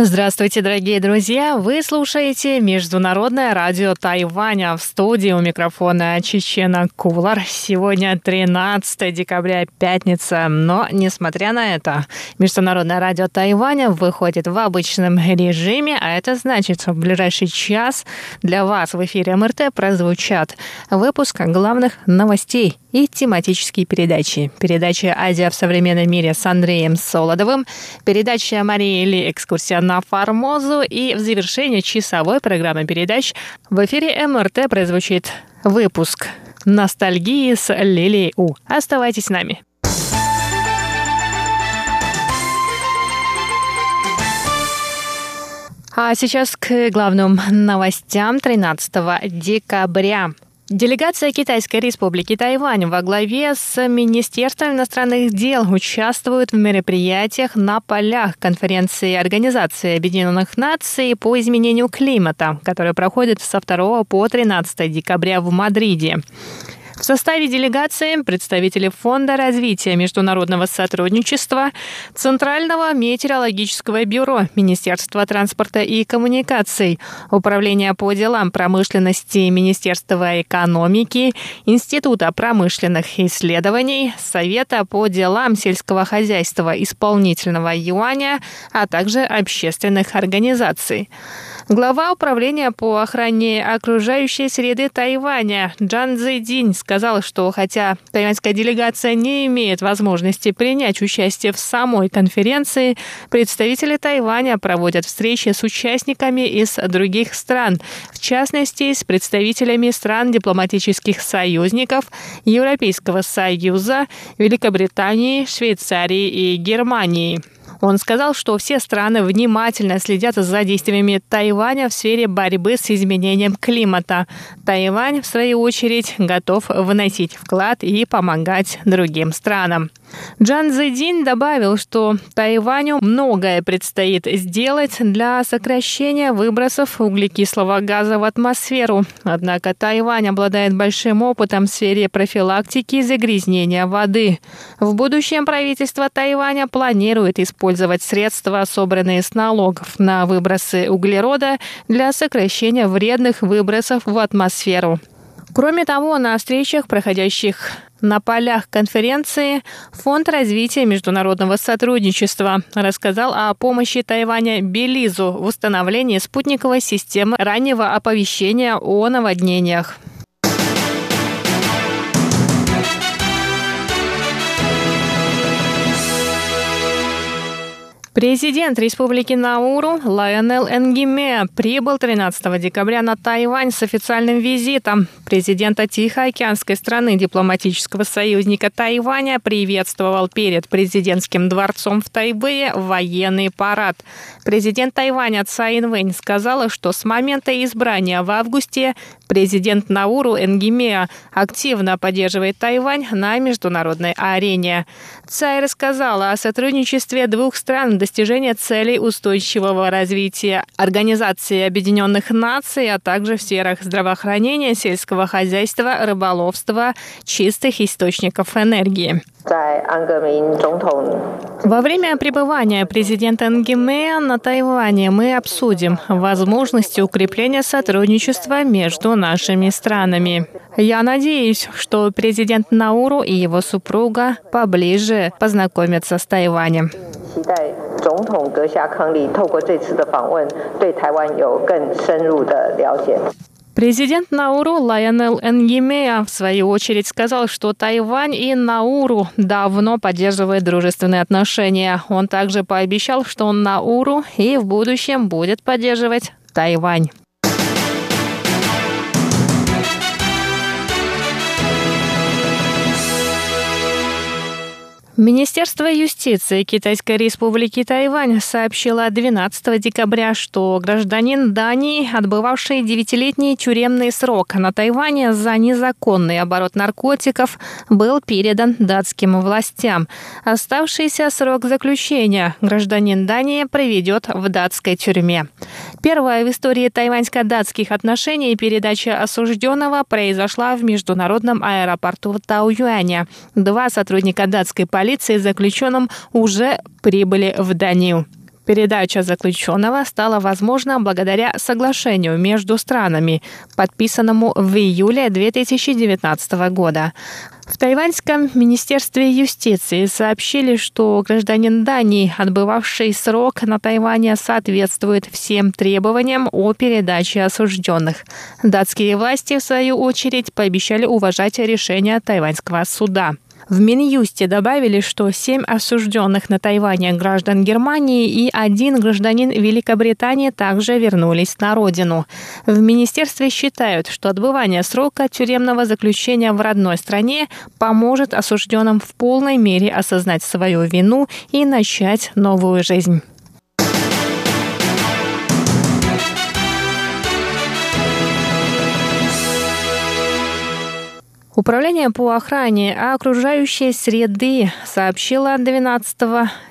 Здравствуйте, дорогие друзья! Вы слушаете Международное радио Тайваня. В студии у микрофона Чечена Кулар. Сегодня 13 декабря, пятница. Но, несмотря на это, Международное радио Тайваня выходит в обычном режиме, а это значит, что в ближайший час для вас в эфире МРТ прозвучат выпуск главных новостей и тематические передачи. Передача «Азия в современном мире» с Андреем Солодовым, передача Марии Ли «Экскурсия на Формозу» и в завершении часовой программы передач в эфире МРТ прозвучит выпуск «Ностальгии с Лилией У». Оставайтесь с нами. А сейчас к главным новостям 13 декабря. Делегация Китайской республики Тайвань во главе с Министерством иностранных дел участвует в мероприятиях на полях конференции Организации Объединенных Наций по изменению климата, которая проходит со 2 по 13 декабря в Мадриде. В составе делегации представители Фонда развития международного сотрудничества, Центрального метеорологического бюро, Министерства транспорта и коммуникаций, Управления по делам промышленности Министерства экономики, Института промышленных исследований, Совета по делам сельского хозяйства исполнительного юаня, а также общественных организаций. Глава управления по охране окружающей среды Тайваня Джан Цзэйдинь сказал, что хотя тайваньская делегация не имеет возможности принять участие в самой конференции, представители Тайваня проводят встречи с участниками из других стран, в частности, с представителями стран дипломатических союзников, Европейского Союза, Великобритании, Швейцарии и Германии. Он сказал, что все страны внимательно следят за действиями Тайваня в сфере борьбы с изменением климата. Тайвань, в свою очередь, готов выносить вклад и помогать другим странам. Джан Зэдин добавил, что Тайваню многое предстоит сделать для сокращения выбросов углекислого газа в атмосферу. Однако Тайвань обладает большим опытом в сфере профилактики загрязнения воды. В будущем правительство Тайваня планирует использовать средства, собранные с налогов на выбросы углерода для сокращения вредных выбросов в атмосферу. Кроме того, на встречах, проходящих на полях конференции Фонд развития международного сотрудничества рассказал о помощи Тайваня Белизу в установлении спутниковой системы раннего оповещения о наводнениях. Президент Республики Науру Лайонел Энгиме прибыл 13 декабря на Тайвань с официальным визитом. Президента Тихоокеанской страны дипломатического союзника Тайваня приветствовал перед президентским дворцом в Тайбэе военный парад. Президент Тайваня Цай Инвэнь сказала, что с момента избрания в августе президент Науру Энгимеа активно поддерживает Тайвань на международной арене. Цай рассказала о сотрудничестве двух стран в достижения целей устойчивого развития Организации Объединенных Наций, а также в сферах здравоохранения, сельского хозяйства, рыболовства, чистых источников энергии. Во время пребывания президента Ангемея на Тайване мы обсудим возможности укрепления сотрудничества между нашими странами. Я надеюсь, что президент Науру и его супруга поближе познакомятся с Тайванем. 期待总统阁下康利透过这次的访问，对台湾有更深入的了解。 Президент Науру Лайонел Энгемея в свою очередь сказал, что Тайвань и Науру давно поддерживают дружественные отношения. Он также пообещал, что Науру и в будущем будет поддерживать Тайвань. Министерство юстиции Китайской республики Тайвань сообщило 12 декабря, что гражданин Дании, отбывавший девятилетний тюремный срок на Тайване за незаконный оборот наркотиков, был передан датским властям. Оставшийся срок заключения гражданин Дании проведет в датской тюрьме. Первая в истории тайваньско-датских отношений передача осужденного произошла в международном аэропорту Тау-Юаня. Два сотрудника датской полиции полиции заключенным уже прибыли в Данию. Передача заключенного стала возможна благодаря соглашению между странами, подписанному в июле 2019 года. В Тайваньском министерстве юстиции сообщили, что гражданин Дании, отбывавший срок на Тайване, соответствует всем требованиям о передаче осужденных. Датские власти, в свою очередь, пообещали уважать решение тайваньского суда. В Минюсте добавили, что семь осужденных на Тайване граждан Германии и один гражданин Великобритании также вернулись на родину. В министерстве считают, что отбывание срока тюремного заключения в родной стране поможет осужденным в полной мере осознать свою вину и начать новую жизнь. Управление по охране окружающей среды сообщило 12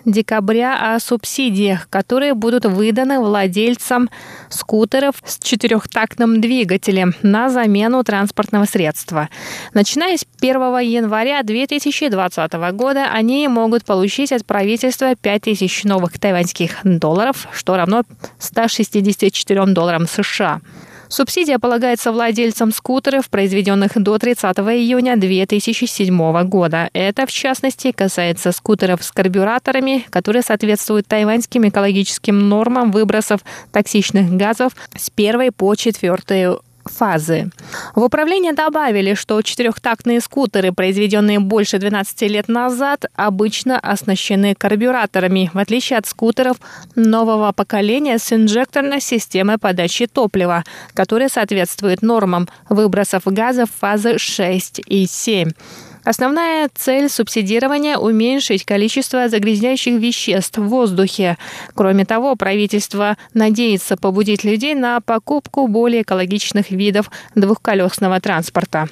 декабря о субсидиях, которые будут выданы владельцам скутеров с четырехтактным двигателем на замену транспортного средства. Начиная с 1 января 2020 года они могут получить от правительства 5000 новых тайваньских долларов, что равно 164 долларам США. Субсидия полагается владельцам скутеров, произведенных до 30 июня 2007 года. Это, в частности, касается скутеров с карбюраторами, которые соответствуют тайваньским экологическим нормам выбросов токсичных газов с первой по четвертую фазы. В управлении добавили, что четырехтактные скутеры, произведенные больше 12 лет назад, обычно оснащены карбюраторами, в отличие от скутеров нового поколения с инжекторной системой подачи топлива, которая соответствует нормам выбросов газов фазы 6 и 7. Основная цель субсидирования – уменьшить количество загрязняющих веществ в воздухе. Кроме того, правительство надеется побудить людей на покупку более экологичных видов двухколесного транспорта.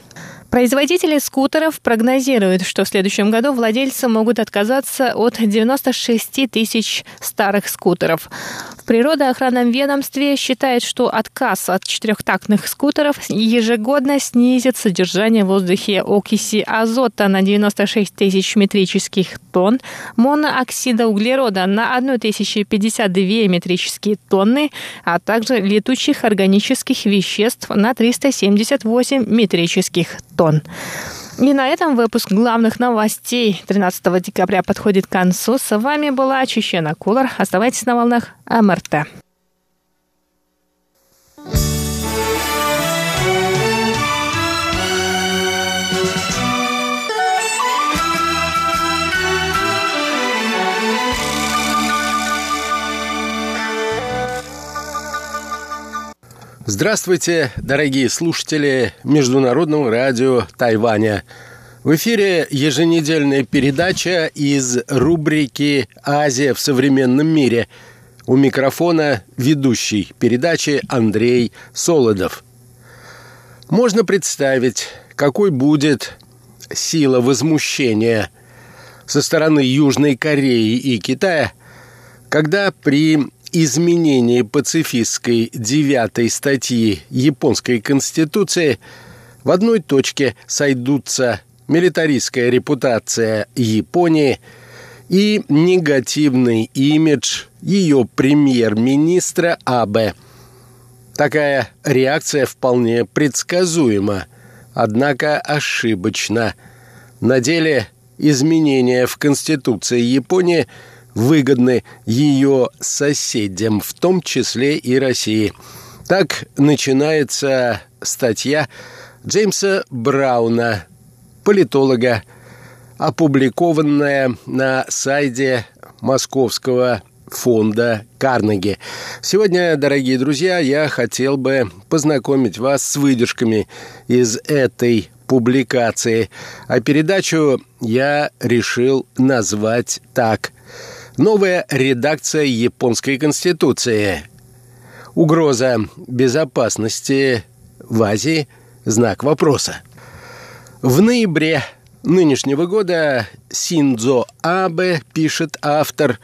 Производители скутеров прогнозируют, что в следующем году владельцы могут отказаться от 96 тысяч старых скутеров. В природоохранном ведомстве считает, что отказ от четырехтактных скутеров ежегодно снизит содержание в воздухе окиси азота на 96 тысяч метрических тонн, монооксида углерода на 1052 метрические тонны, а также летучих органических веществ на 378 метрических тонн. И на этом выпуск главных новостей 13 декабря подходит к концу. С вами была Чечена Кулар. Оставайтесь на волнах МРТ. Здравствуйте, дорогие слушатели Международного радио Тайваня. В эфире еженедельная передача из рубрики «Азия в современном мире». У микрофона ведущий передачи Андрей Солодов. Можно представить, какой будет сила возмущения со стороны Южной Кореи и Китая, когда при изменении пацифистской девятой статьи японской конституции в одной точке сойдутся милитаристская репутация Японии и негативный имидж ее премьер-министра Абе. Такая реакция вполне предсказуема, однако ошибочна. На деле изменения в Конституции Японии – выгодны ее соседям, в том числе и России. Так начинается статья Джеймса Брауна, политолога, опубликованная на сайте Московского фонда Карнеги. Сегодня, дорогие друзья, я хотел бы познакомить вас с выдержками из этой публикации, а передачу я решил назвать так. Новая редакция японской конституции. Угроза безопасности в Азии – знак вопроса. В ноябре нынешнего года Синдзо Абе, пишет автор,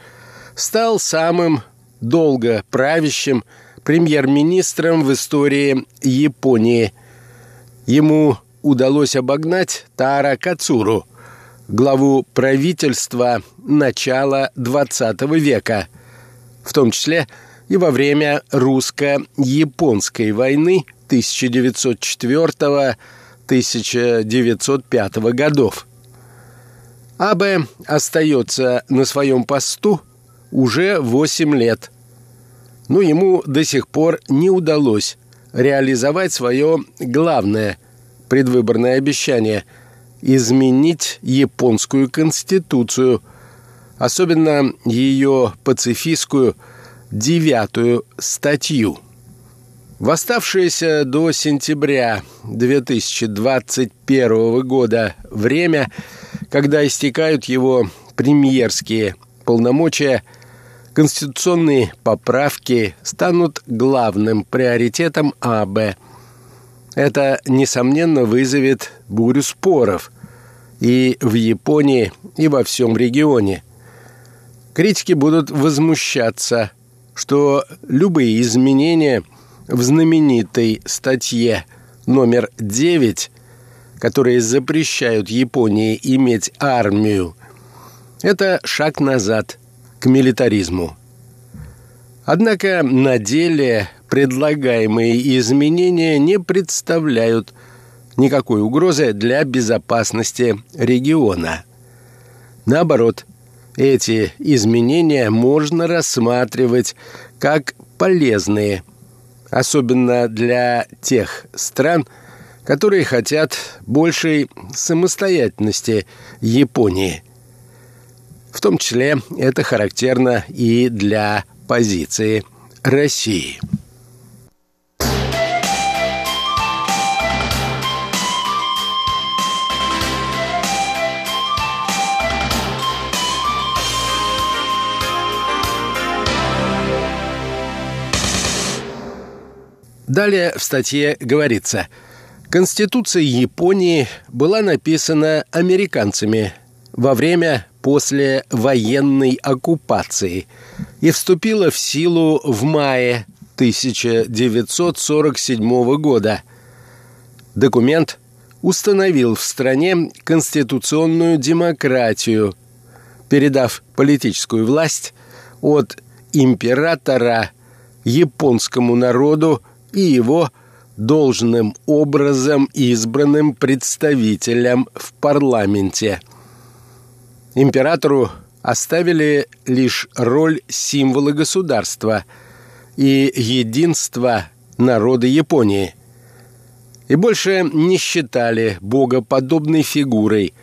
стал самым долго правящим премьер-министром в истории Японии. Ему удалось обогнать Тара Кацуру, главу правительства начала XX века, в том числе и во время русско-японской войны 1904-1905 годов. Абе остается на своем посту уже 8 лет, но ему до сих пор не удалось реализовать свое главное предвыборное обещание – изменить японскую конституцию, особенно ее пацифистскую девятую статью. В оставшееся до сентября 2021 года время, когда истекают его премьерские полномочия, конституционные поправки станут главным приоритетом АБ. Это, несомненно, вызовет бурю споров и в Японии, и во всем регионе. Критики будут возмущаться, что любые изменения – в знаменитой статье номер 9, которые запрещают Японии иметь армию, это шаг назад к милитаризму. Однако на деле предлагаемые изменения не представляют никакой угрозы для безопасности региона. Наоборот, эти изменения можно рассматривать как полезные особенно для тех стран, которые хотят большей самостоятельности Японии. В том числе это характерно и для позиции России. Далее в статье говорится, Конституция Японии была написана американцами во время послевоенной оккупации и вступила в силу в мае 1947 года. Документ установил в стране конституционную демократию, передав политическую власть от императора японскому народу и его должным образом избранным представителям в парламенте. Императору оставили лишь роль символа государства и единства народа Японии. И больше не считали богоподобной фигурой,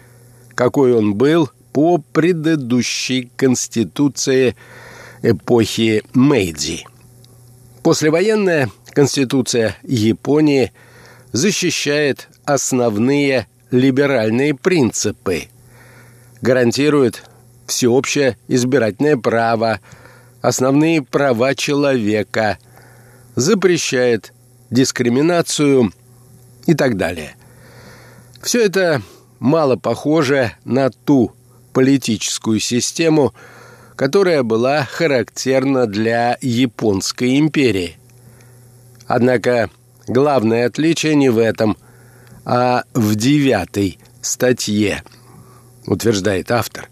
какой он был по предыдущей конституции эпохи Мэйдзи. Послевоенная Конституция Японии защищает основные либеральные принципы, гарантирует всеобщее избирательное право, основные права человека, запрещает дискриминацию и так далее. Все это мало похоже на ту политическую систему, которая была характерна для Японской империи. Однако главное отличие не в этом, а в девятой статье, утверждает автор.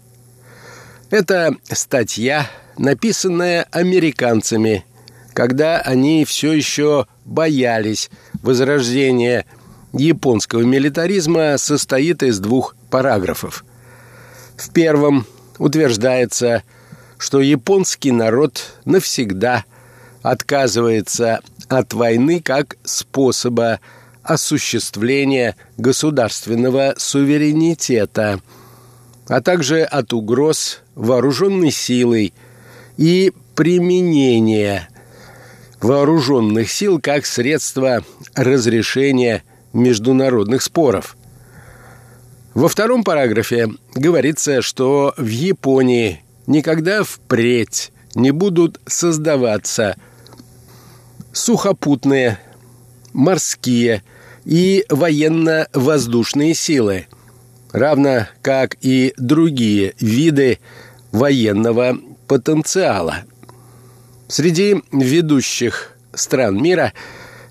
Это статья, написанная американцами, когда они все еще боялись возрождения японского милитаризма, состоит из двух параграфов. В первом утверждается, что японский народ навсегда отказывается от войны как способа осуществления государственного суверенитета, а также от угроз вооруженной силой и применения вооруженных сил как средство разрешения международных споров. Во втором параграфе говорится, что в Японии никогда впредь не будут создаваться сухопутные, морские и военно-воздушные силы, равно как и другие виды военного потенциала. Среди ведущих стран мира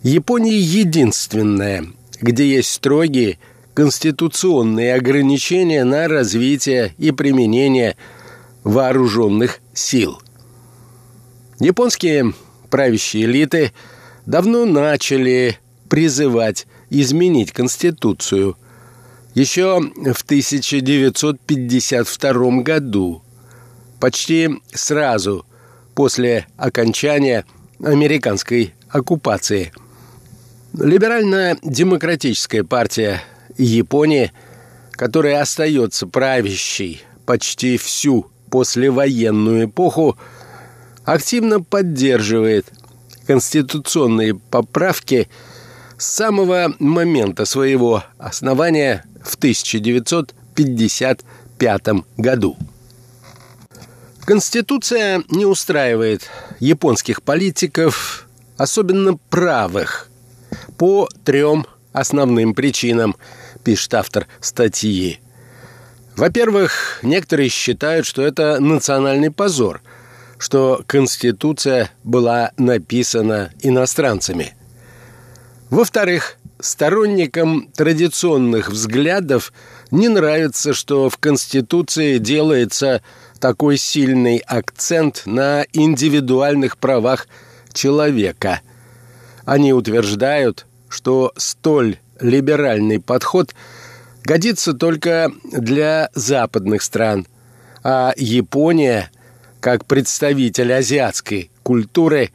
Япония единственная, где есть строгие конституционные ограничения на развитие и применение вооруженных сил. Японские правящие элиты давно начали призывать изменить Конституцию. Еще в 1952 году, почти сразу после окончания американской оккупации. Либерально-демократическая партия Японии, которая остается правящей почти всю послевоенную эпоху, активно поддерживает конституционные поправки с самого момента своего основания в 1955 году. Конституция не устраивает японских политиков, особенно правых, по трем основным причинам, пишет автор статьи. Во-первых, некоторые считают, что это национальный позор – что Конституция была написана иностранцами. Во-вторых, сторонникам традиционных взглядов не нравится, что в Конституции делается такой сильный акцент на индивидуальных правах человека. Они утверждают, что столь либеральный подход годится только для западных стран, а Япония как представитель азиатской культуры,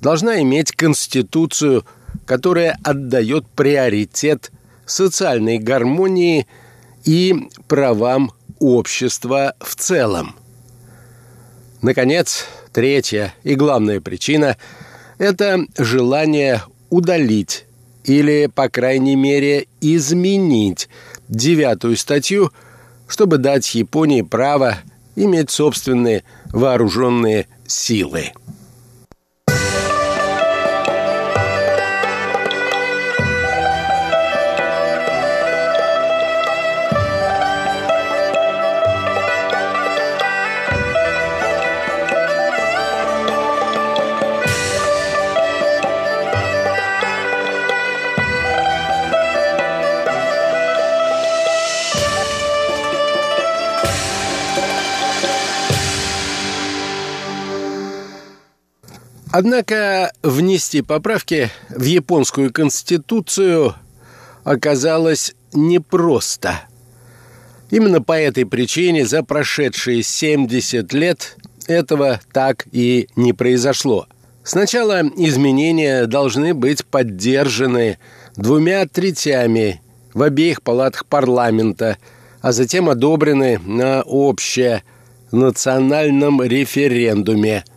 должна иметь конституцию, которая отдает приоритет социальной гармонии и правам общества в целом. Наконец, третья и главная причина – это желание удалить или, по крайней мере, изменить девятую статью, чтобы дать Японии право иметь собственные вооруженные силы. Однако внести поправки в японскую конституцию оказалось непросто. Именно по этой причине за прошедшие 70 лет этого так и не произошло. Сначала изменения должны быть поддержаны двумя третями в обеих палатах парламента, а затем одобрены на общенациональном референдуме –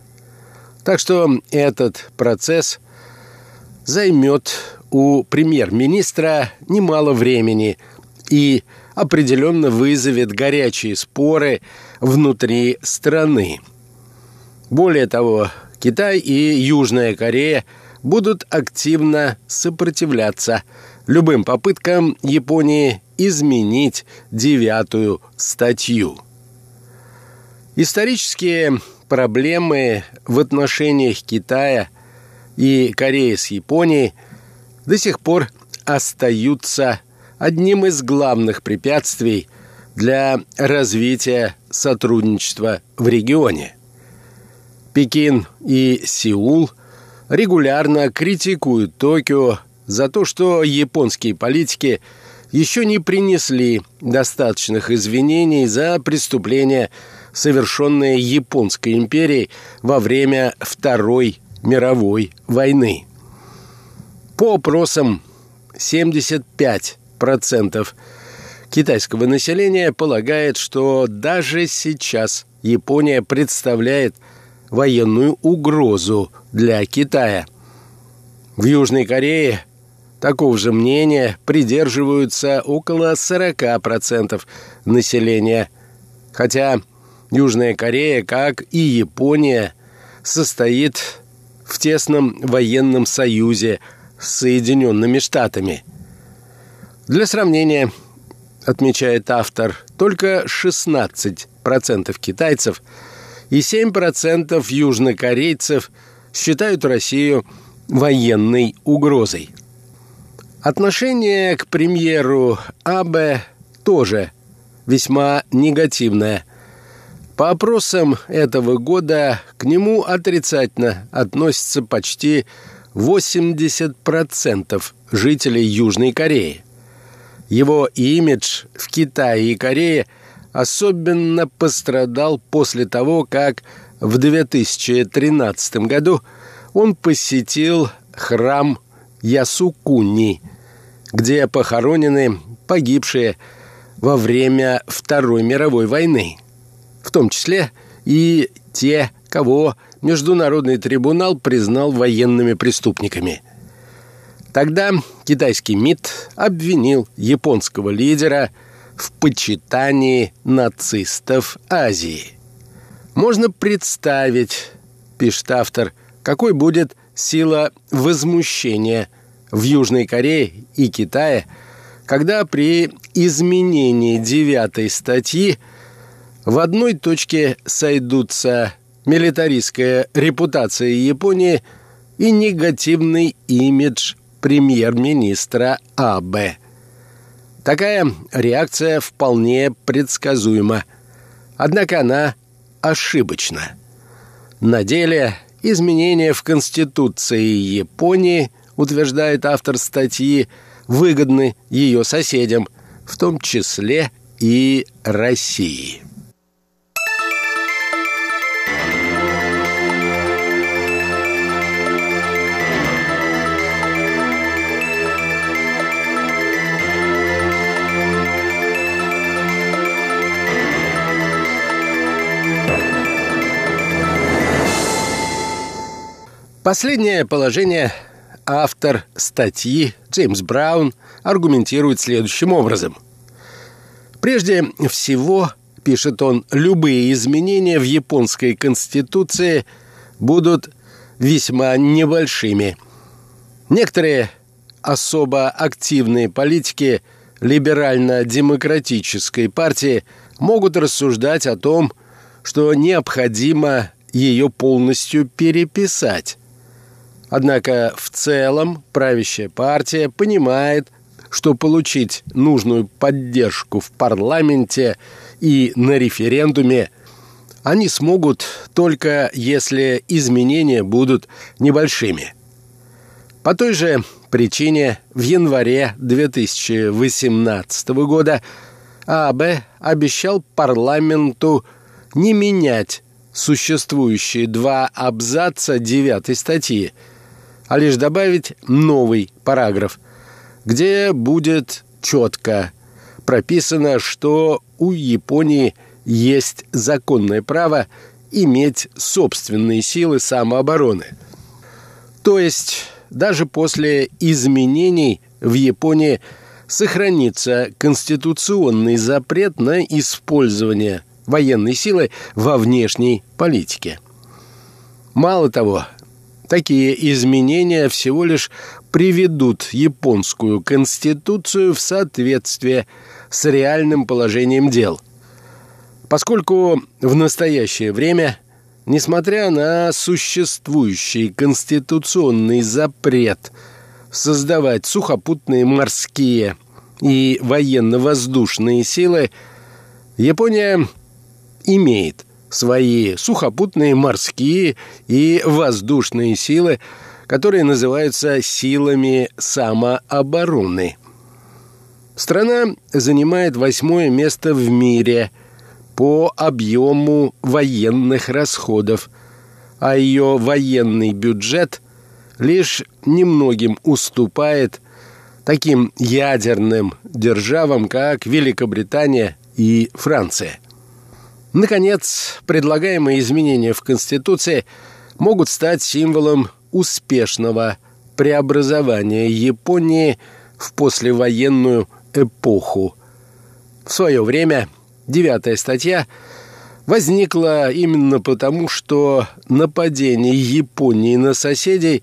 так что этот процесс займет у премьер-министра немало времени и определенно вызовет горячие споры внутри страны. Более того, Китай и Южная Корея будут активно сопротивляться любым попыткам Японии изменить девятую статью. Исторические проблемы в отношениях Китая и Кореи с Японией до сих пор остаются одним из главных препятствий для развития сотрудничества в регионе. Пекин и Сеул регулярно критикуют Токио за то, что японские политики еще не принесли достаточных извинений за преступления совершенные Японской империей во время Второй мировой войны. По опросам 75% китайского населения полагает, что даже сейчас Япония представляет военную угрозу для Китая. В Южной Корее Такого же мнения придерживаются около 40% населения. Хотя Южная Корея, как и Япония, состоит в тесном военном союзе с Соединенными Штатами. Для сравнения, отмечает автор, только 16% китайцев и 7% южнокорейцев считают Россию военной угрозой. Отношение к премьеру Абе тоже весьма негативное. По опросам этого года к нему отрицательно относится почти 80% жителей Южной Кореи. Его имидж в Китае и Корее особенно пострадал после того, как в 2013 году он посетил храм Ясукуни, где похоронены погибшие во время Второй мировой войны, в том числе и те, кого Международный трибунал признал военными преступниками. Тогда китайский МИД обвинил японского лидера в почитании нацистов Азии. Можно представить, пишет автор, какой будет сила возмущения в Южной Корее и Китае, когда при изменении девятой статьи в одной точке сойдутся милитаристская репутация Японии и негативный имидж премьер-министра АБ. Такая реакция вполне предсказуема, однако она ошибочна. На деле изменения в Конституции Японии, утверждает автор статьи, выгодны ее соседям, в том числе и России. Последнее положение автор статьи Джеймс Браун аргументирует следующим образом. Прежде всего, пишет он, любые изменения в японской конституции будут весьма небольшими. Некоторые особо активные политики либерально-демократической партии могут рассуждать о том, что необходимо ее полностью переписать. Однако в целом правящая партия понимает, что получить нужную поддержку в парламенте и на референдуме они смогут только если изменения будут небольшими. По той же причине в январе 2018 года АБ обещал парламенту не менять существующие два абзаца девятой статьи – а лишь добавить новый параграф, где будет четко прописано, что у Японии есть законное право иметь собственные силы самообороны. То есть даже после изменений в Японии сохранится конституционный запрет на использование военной силы во внешней политике. Мало того, Такие изменения всего лишь приведут японскую конституцию в соответствие с реальным положением дел. Поскольку в настоящее время, несмотря на существующий конституционный запрет создавать сухопутные морские и военно-воздушные силы, Япония имеет свои сухопутные, морские и воздушные силы, которые называются силами самообороны. Страна занимает восьмое место в мире по объему военных расходов, а ее военный бюджет лишь немногим уступает таким ядерным державам, как Великобритания и Франция. Наконец, предлагаемые изменения в Конституции могут стать символом успешного преобразования Японии в послевоенную эпоху. В свое время девятая статья возникла именно потому, что нападение Японии на соседей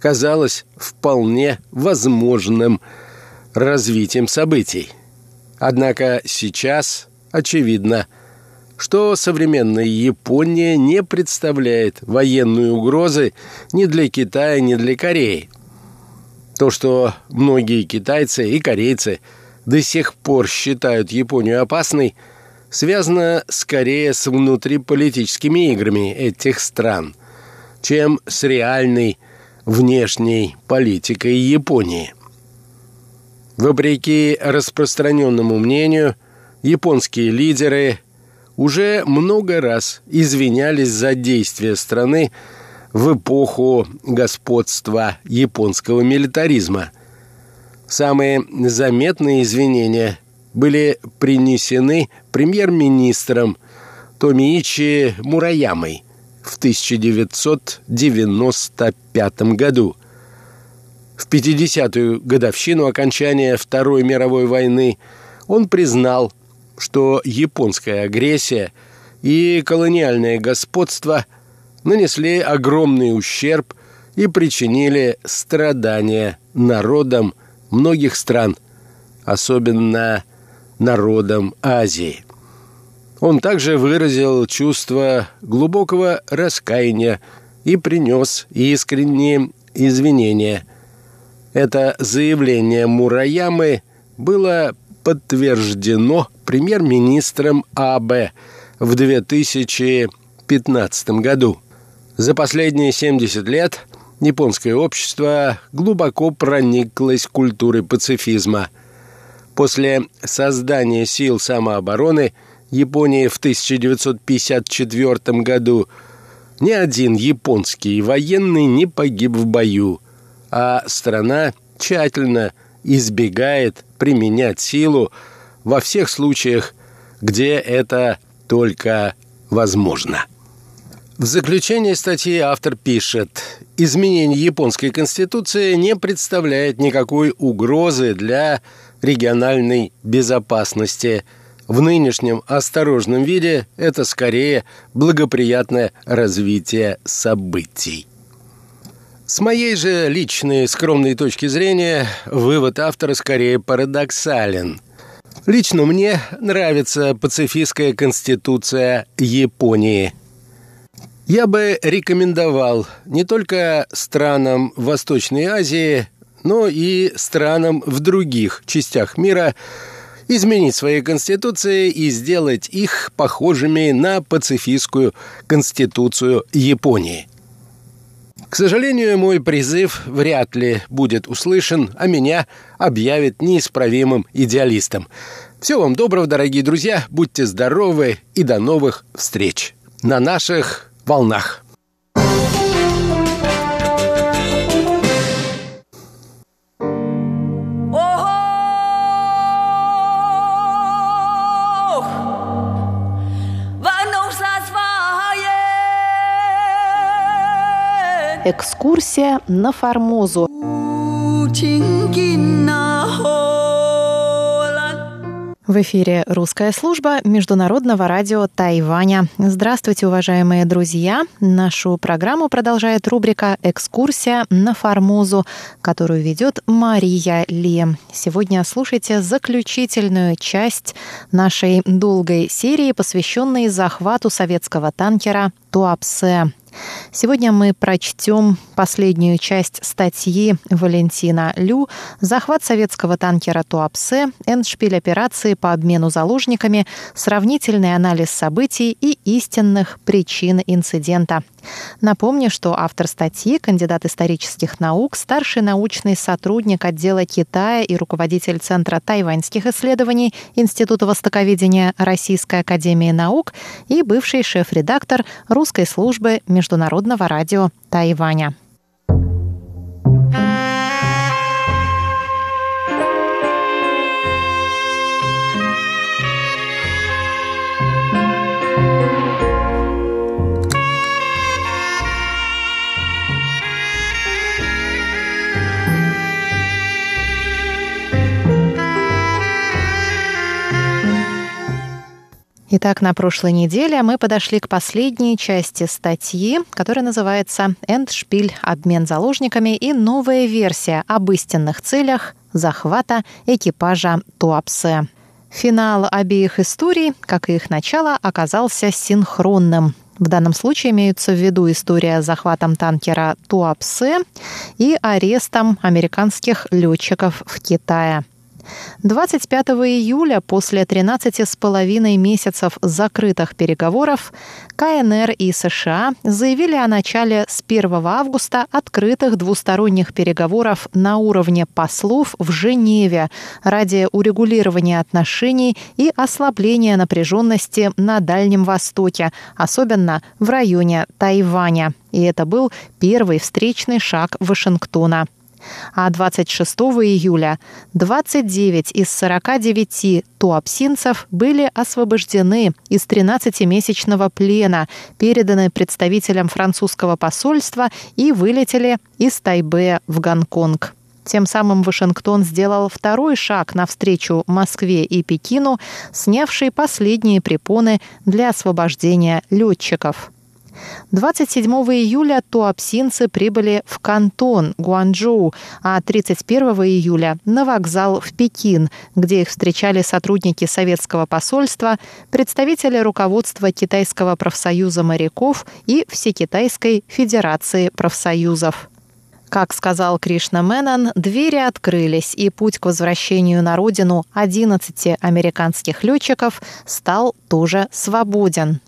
казалось вполне возможным развитием событий. Однако сейчас очевидно, что современная Япония не представляет военной угрозы ни для Китая, ни для Кореи. То, что многие китайцы и корейцы до сих пор считают Японию опасной, связано скорее с внутриполитическими играми этих стран, чем с реальной внешней политикой Японии. Вопреки распространенному мнению, японские лидеры уже много раз извинялись за действия страны в эпоху господства японского милитаризма. Самые заметные извинения были принесены премьер-министром Томиичи Мураямой в 1995 году. В 50-ю годовщину окончания Второй мировой войны он признал, что японская агрессия и колониальное господство нанесли огромный ущерб и причинили страдания народам многих стран, особенно народам Азии. Он также выразил чувство глубокого раскаяния и принес искренние извинения. Это заявление Мураямы было подтверждено премьер-министром АБ в 2015 году. За последние 70 лет японское общество глубоко прониклось культурой пацифизма. После создания сил самообороны Японии в 1954 году ни один японский военный не погиб в бою, а страна тщательно избегает применять силу во всех случаях, где это только возможно. В заключение статьи автор пишет, изменение японской конституции не представляет никакой угрозы для региональной безопасности. В нынешнем осторожном виде это скорее благоприятное развитие событий. С моей же личной скромной точки зрения, вывод автора скорее парадоксален. Лично мне нравится пацифистская конституция Японии. Я бы рекомендовал не только странам Восточной Азии, но и странам в других частях мира изменить свои конституции и сделать их похожими на пацифистскую конституцию Японии. К сожалению, мой призыв вряд ли будет услышан, а меня объявят неисправимым идеалистом. Всего вам доброго, дорогие друзья, будьте здоровы и до новых встреч на наших волнах. Экскурсия на Формозу. В эфире русская служба Международного радио Тайваня. Здравствуйте, уважаемые друзья! Нашу программу продолжает рубрика «Экскурсия на Формозу», которую ведет Мария Ли. Сегодня слушайте заключительную часть нашей долгой серии, посвященной захвату советского танкера Туапсе. Сегодня мы прочтем последнюю часть статьи Валентина Лю «Захват советского танкера Туапсе. Эндшпиль операции по обмену заложниками. Сравнительный анализ событий и истинных причин инцидента». Напомню, что автор статьи, кандидат исторических наук, старший научный сотрудник отдела Китая и руководитель Центра тайваньских исследований Института востоковедения Российской академии наук и бывший шеф-редактор русской службы Международного радио Тайваня. Итак, на прошлой неделе мы подошли к последней части статьи, которая называется «Эндшпиль. Обмен заложниками и новая версия об истинных целях захвата экипажа Туапсе». Финал обеих историй, как и их начало, оказался синхронным. В данном случае имеются в виду история с захватом танкера Туапсе и арестом американских летчиков в Китае. 25 июля, после 13 с половиной месяцев закрытых переговоров, КНР и США заявили о начале с 1 августа открытых двусторонних переговоров на уровне послов в Женеве ради урегулирования отношений и ослабления напряженности на Дальнем Востоке, особенно в районе Тайваня. И это был первый встречный шаг Вашингтона а 26 июля 29 из 49 туапсинцев были освобождены из 13-месячного плена, переданы представителям французского посольства и вылетели из Тайбе в Гонконг. Тем самым Вашингтон сделал второй шаг навстречу Москве и Пекину, снявший последние препоны для освобождения летчиков. 27 июля туапсинцы прибыли в Кантон, Гуанчжоу, а 31 июля на вокзал в Пекин, где их встречали сотрудники советского посольства, представители руководства Китайского профсоюза моряков и Всекитайской Федерации профсоюзов. Как сказал Кришна Менон, двери открылись, и путь к возвращению на родину 11 американских летчиков стал тоже свободен.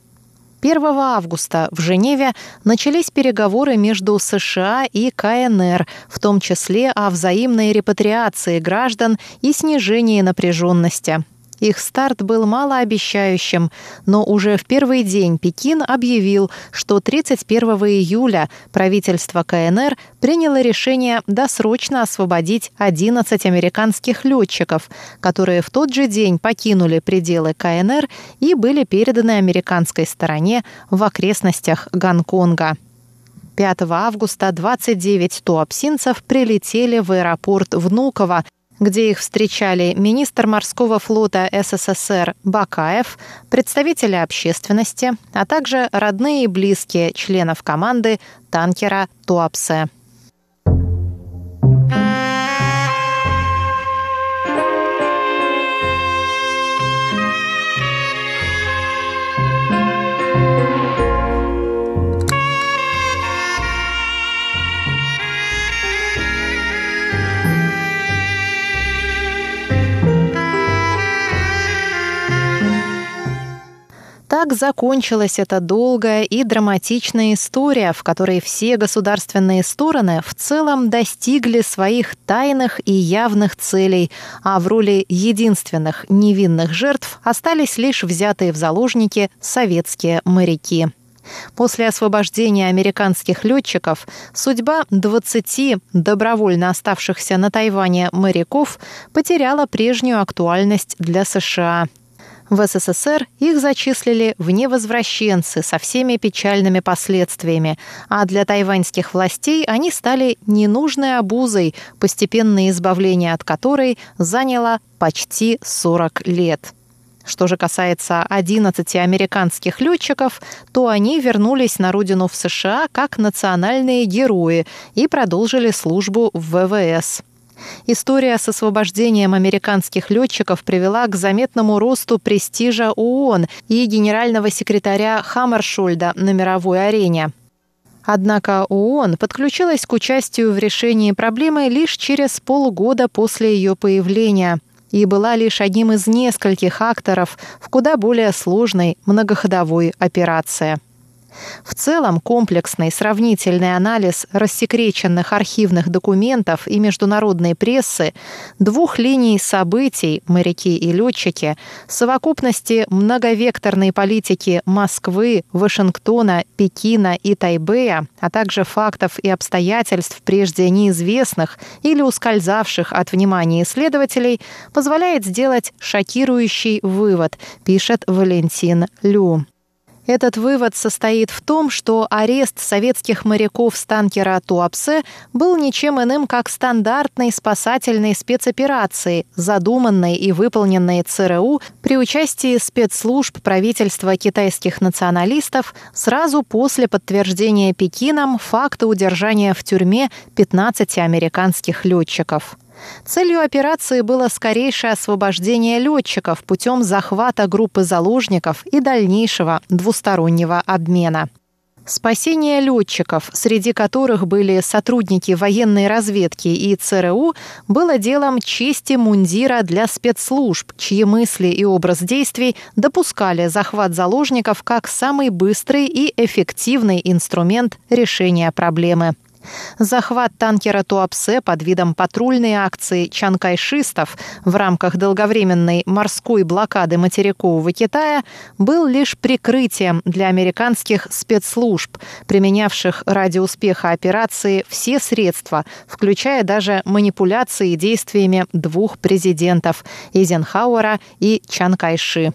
1 августа в Женеве начались переговоры между США и КНР, в том числе о взаимной репатриации граждан и снижении напряженности. Их старт был малообещающим, но уже в первый день Пекин объявил, что 31 июля правительство КНР приняло решение досрочно освободить 11 американских летчиков, которые в тот же день покинули пределы КНР и были переданы американской стороне в окрестностях Гонконга. 5 августа 29 туапсинцев прилетели в аэропорт Внуково где их встречали министр морского флота СССР Бакаев, представители общественности, а также родные и близкие членов команды танкера «Туапсе». Так закончилась эта долгая и драматичная история, в которой все государственные стороны в целом достигли своих тайных и явных целей, а в роли единственных невинных жертв остались лишь взятые в заложники советские моряки. После освобождения американских летчиков судьба 20 добровольно оставшихся на Тайване моряков потеряла прежнюю актуальность для США – в СССР их зачислили в невозвращенцы со всеми печальными последствиями, а для тайваньских властей они стали ненужной обузой, постепенное избавление от которой заняло почти 40 лет. Что же касается 11 американских летчиков, то они вернулись на родину в США как национальные герои и продолжили службу в ВВС. История с освобождением американских летчиков привела к заметному росту престижа ООН и генерального секретаря Хаммершульда на мировой арене. Однако ООН подключилась к участию в решении проблемы лишь через полгода после ее появления и была лишь одним из нескольких акторов в куда более сложной многоходовой операции. В целом, комплексный сравнительный анализ рассекреченных архивных документов и международной прессы, двух линий событий «Моряки и летчики», совокупности многовекторной политики Москвы, Вашингтона, Пекина и Тайбэя, а также фактов и обстоятельств прежде неизвестных или ускользавших от внимания исследователей, позволяет сделать шокирующий вывод, пишет Валентин Лю. Этот вывод состоит в том, что арест советских моряков с танкера Туапсе был ничем иным, как стандартной спасательной спецоперацией, задуманной и выполненной ЦРУ при участии спецслужб правительства китайских националистов сразу после подтверждения Пекином факта удержания в тюрьме 15 американских летчиков. Целью операции было скорейшее освобождение летчиков путем захвата группы заложников и дальнейшего двустороннего обмена. Спасение летчиков, среди которых были сотрудники военной разведки и ЦРУ, было делом чести мундира для спецслужб, чьи мысли и образ действий допускали захват заложников как самый быстрый и эффективный инструмент решения проблемы. Захват танкера Туапсе под видом патрульной акции чанкайшистов в рамках долговременной морской блокады материкового Китая был лишь прикрытием для американских спецслужб, применявших ради успеха операции все средства, включая даже манипуляции действиями двух президентов – Эйзенхауэра и Чан Кайши.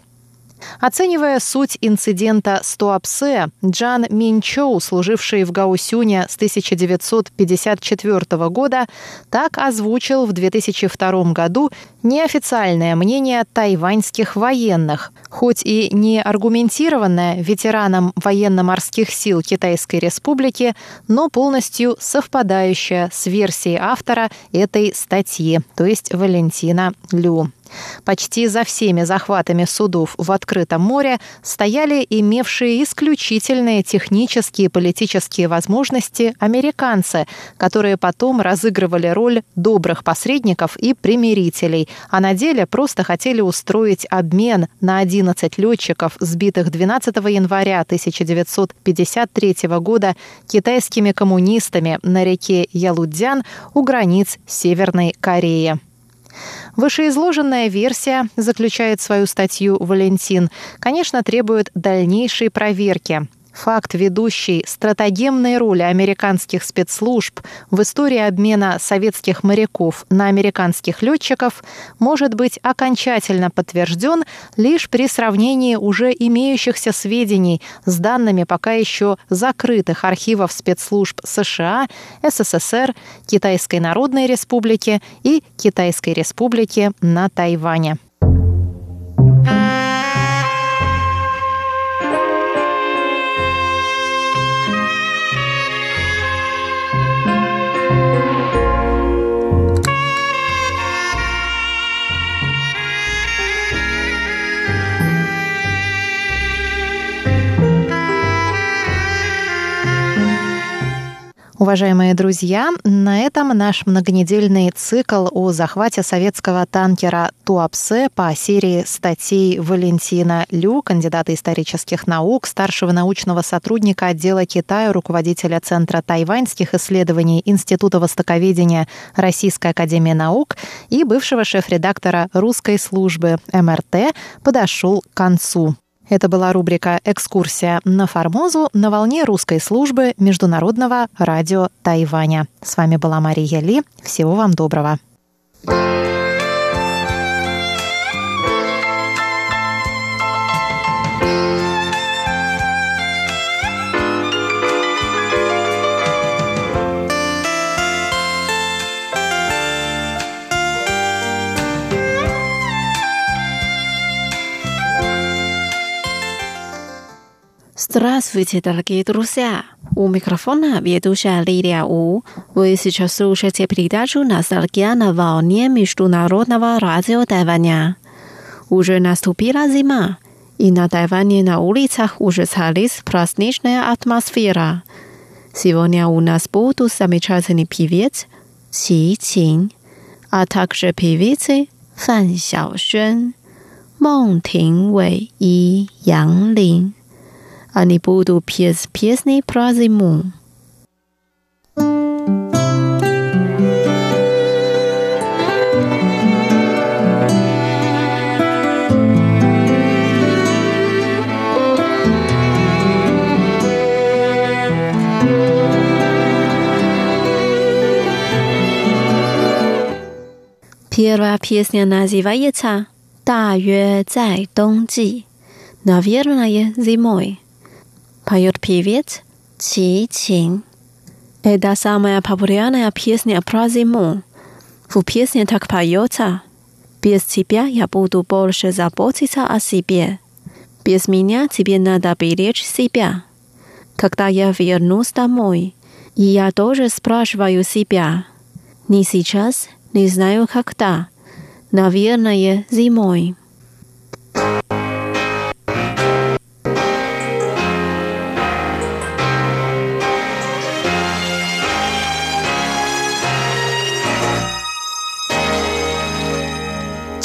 Оценивая суть инцидента с Туапсе, Джан Минчоу, служивший в Гаусюне с 1954 года, так озвучил в 2002 году неофициальное мнение тайваньских военных, хоть и не аргументированное ветераном военно-морских сил Китайской Республики, но полностью совпадающее с версией автора этой статьи, то есть Валентина Лю. Почти за всеми захватами судов в открытом море стояли имевшие исключительные технические и политические возможности американцы, которые потом разыгрывали роль добрых посредников и примирителей, а на деле просто хотели устроить обмен на 11 летчиков, сбитых 12 января 1953 года китайскими коммунистами на реке Ялудзян у границ Северной Кореи. Вышеизложенная версия, заключает свою статью Валентин, конечно, требует дальнейшей проверки. Факт ведущий стратегемной роли американских спецслужб в истории обмена советских моряков на американских летчиков может быть окончательно подтвержден лишь при сравнении уже имеющихся сведений с данными пока еще закрытых архивов спецслужб США, СССР, Китайской Народной Республики и Китайской Республики на Тайване. Уважаемые друзья, на этом наш многонедельный цикл о захвате советского танкера Туапсе по серии статей Валентина Лю, кандидата исторических наук, старшего научного сотрудника отдела Китая, руководителя Центра тайваньских исследований Института востоковедения Российской академии наук и бывшего шеф-редактора русской службы МРТ подошел к концу. Это была рубрика «Экскурсия на Формозу» на волне русской службы Международного радио Тайваня. С вами была Мария Ли. Всего вам доброго. Здравствуйте, дорогие друзья! У микрофона ведущая Лилия У. Вы сейчас слушаете передачу «Ностальгия на волне Международного радио Тайваня». Уже наступила зима, и на Тайване на улицах уже царит праздничная атмосфера. Сегодня у нас будут замечательный певец Qi Qin, а также певицы Фан Xiaoxuan, Мэн Тинвэй и Ян Лин Они будут петь песни про зиму. Первая песня называется «Та юэ цай донг Наверное, зимой. Поет певец Чи Чин. Это самая популярная песня про зиму. В песне так поется. Без тебя я буду больше заботиться о себе. Без меня тебе надо беречь себя. Когда я вернусь домой, и я тоже спрашиваю себя. Не сейчас, не знаю когда. Наверное, зимой.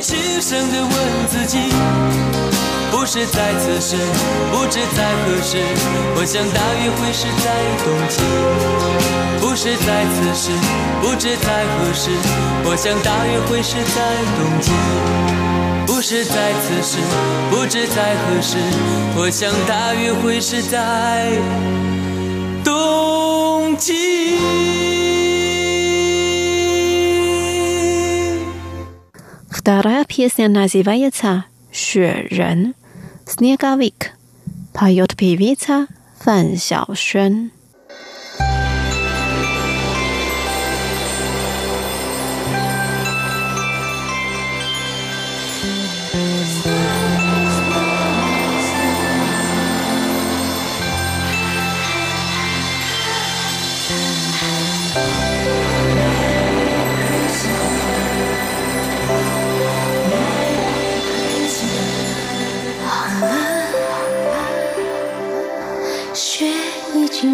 轻声地问自己，不是在此时，不知在何时，我想大约会是在冬季，不是在此时，不知在何时。我想大约会是在冬季，不是在此时，不知在何时。我想大约会是在冬季。Вторая песня называется «雪人» Снеговик. Поет певица Фан Сяошен.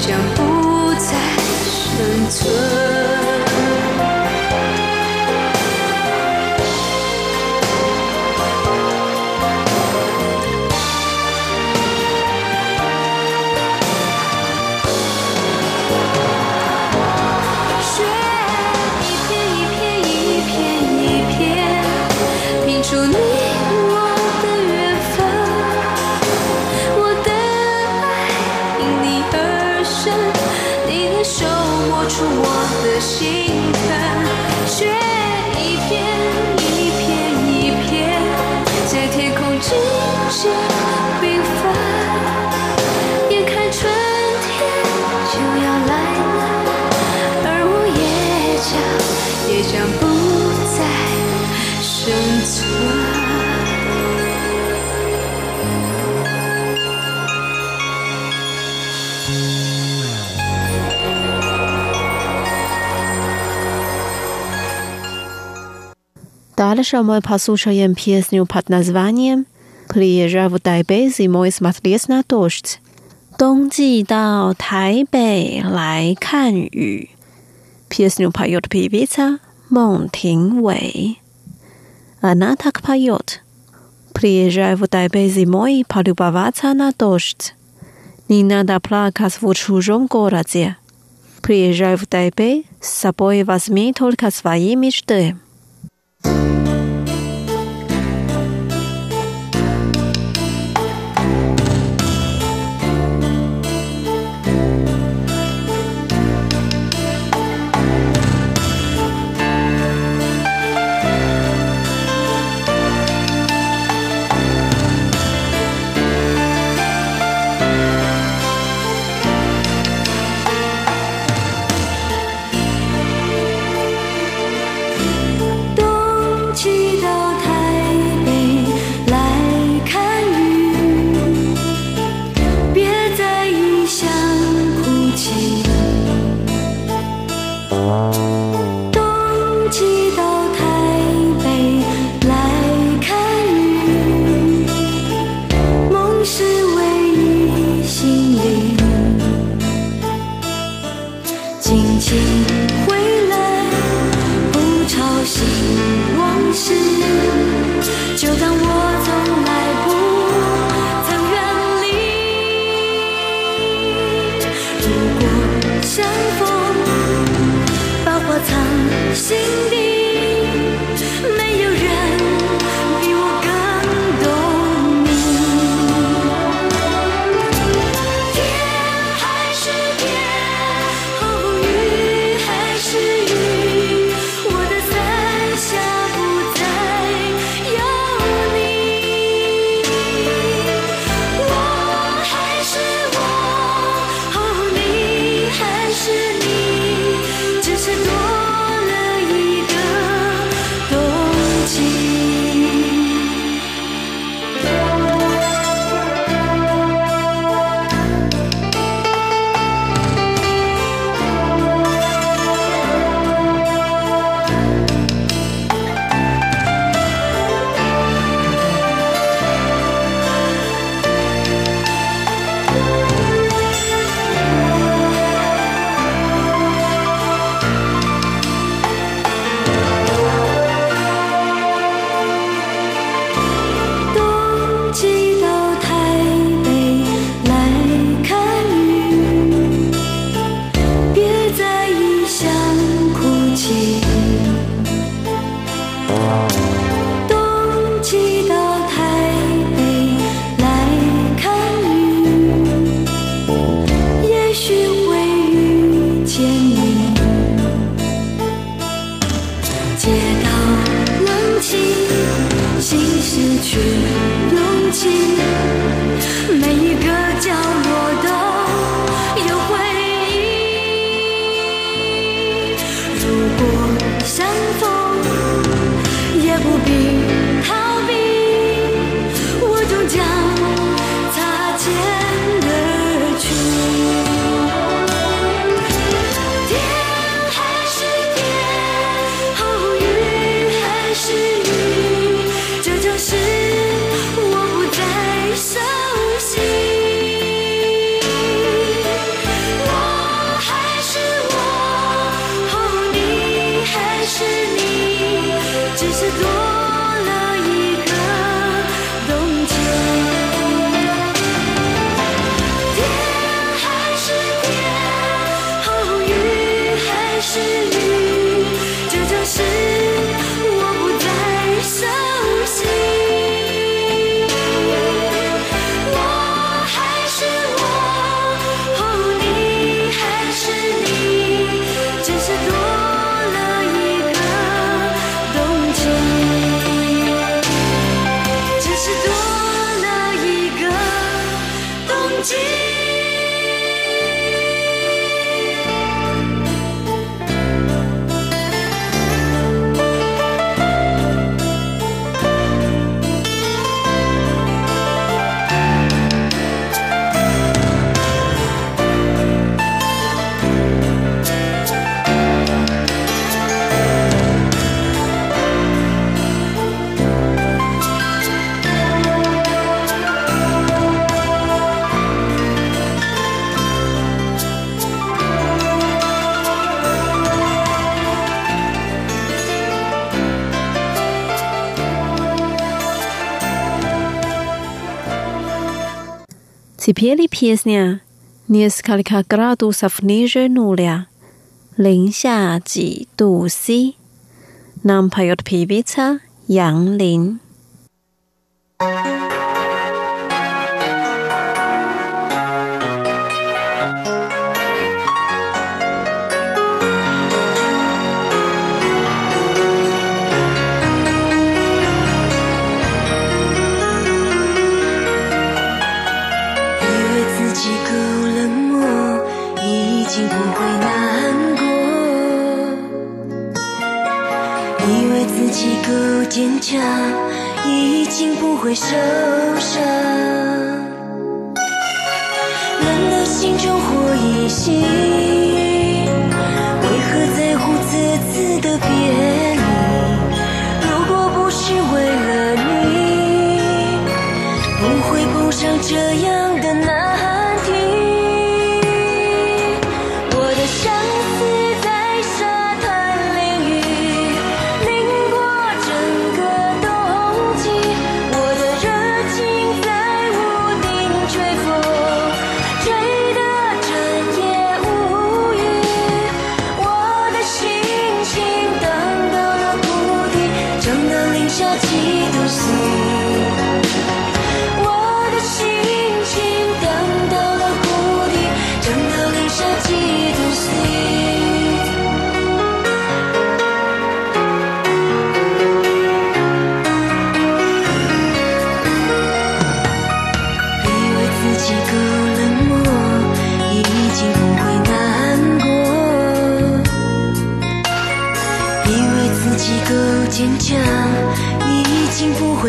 将不再生存。Дальше мы послушаем песню под названием «Приезжай в Тайбэй зимой смотреть на дождь». 冬季到台北来看雨，Песню поет певица 孟庭苇。Она так поет. Приезжай в Тайбэй зимой полюбоваться на дождь. Не надо плакать в чужом городе. Приезжай в Тайбэй, с собой возьми только свои мечты. thank you Теперь песня несколько градусов ниже нуля, нуля, 零下几度 C. Нам поет певица Yang Lin. 坚强，已经不会受伤。冷的心中火已熄，为何在乎此次的别离？如果不是为了你，不会碰上这样。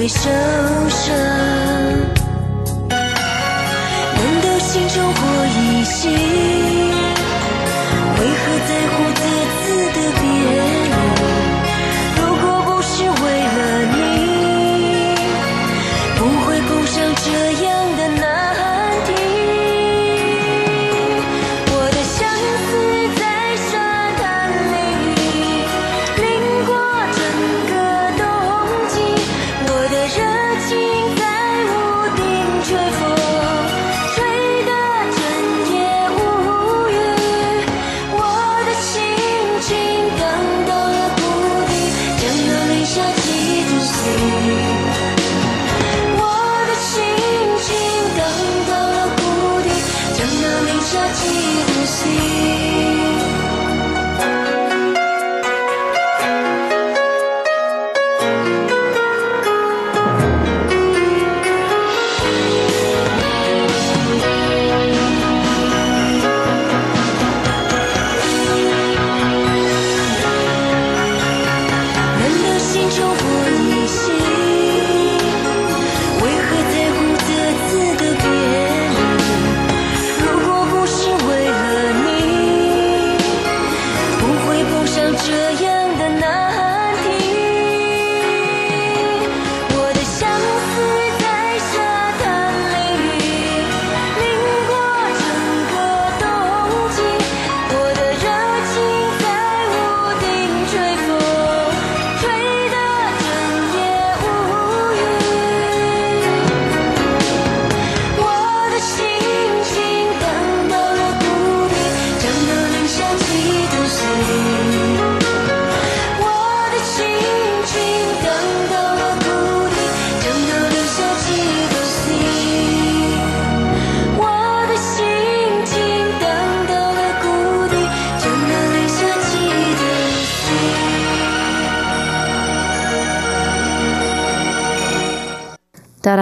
回首。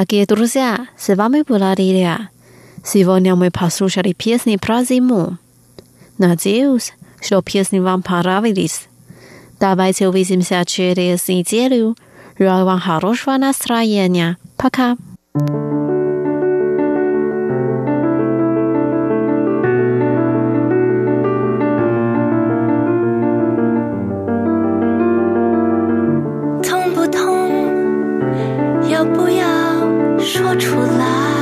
дорогие друзья, с вами была Лилия. Сегодня мы послушали песни про зиму. Надеюсь, что песни вам понравились. Давайте увидимся через неделю. Желаю вам хорошего настроения. Пока! Thank you. 说出来。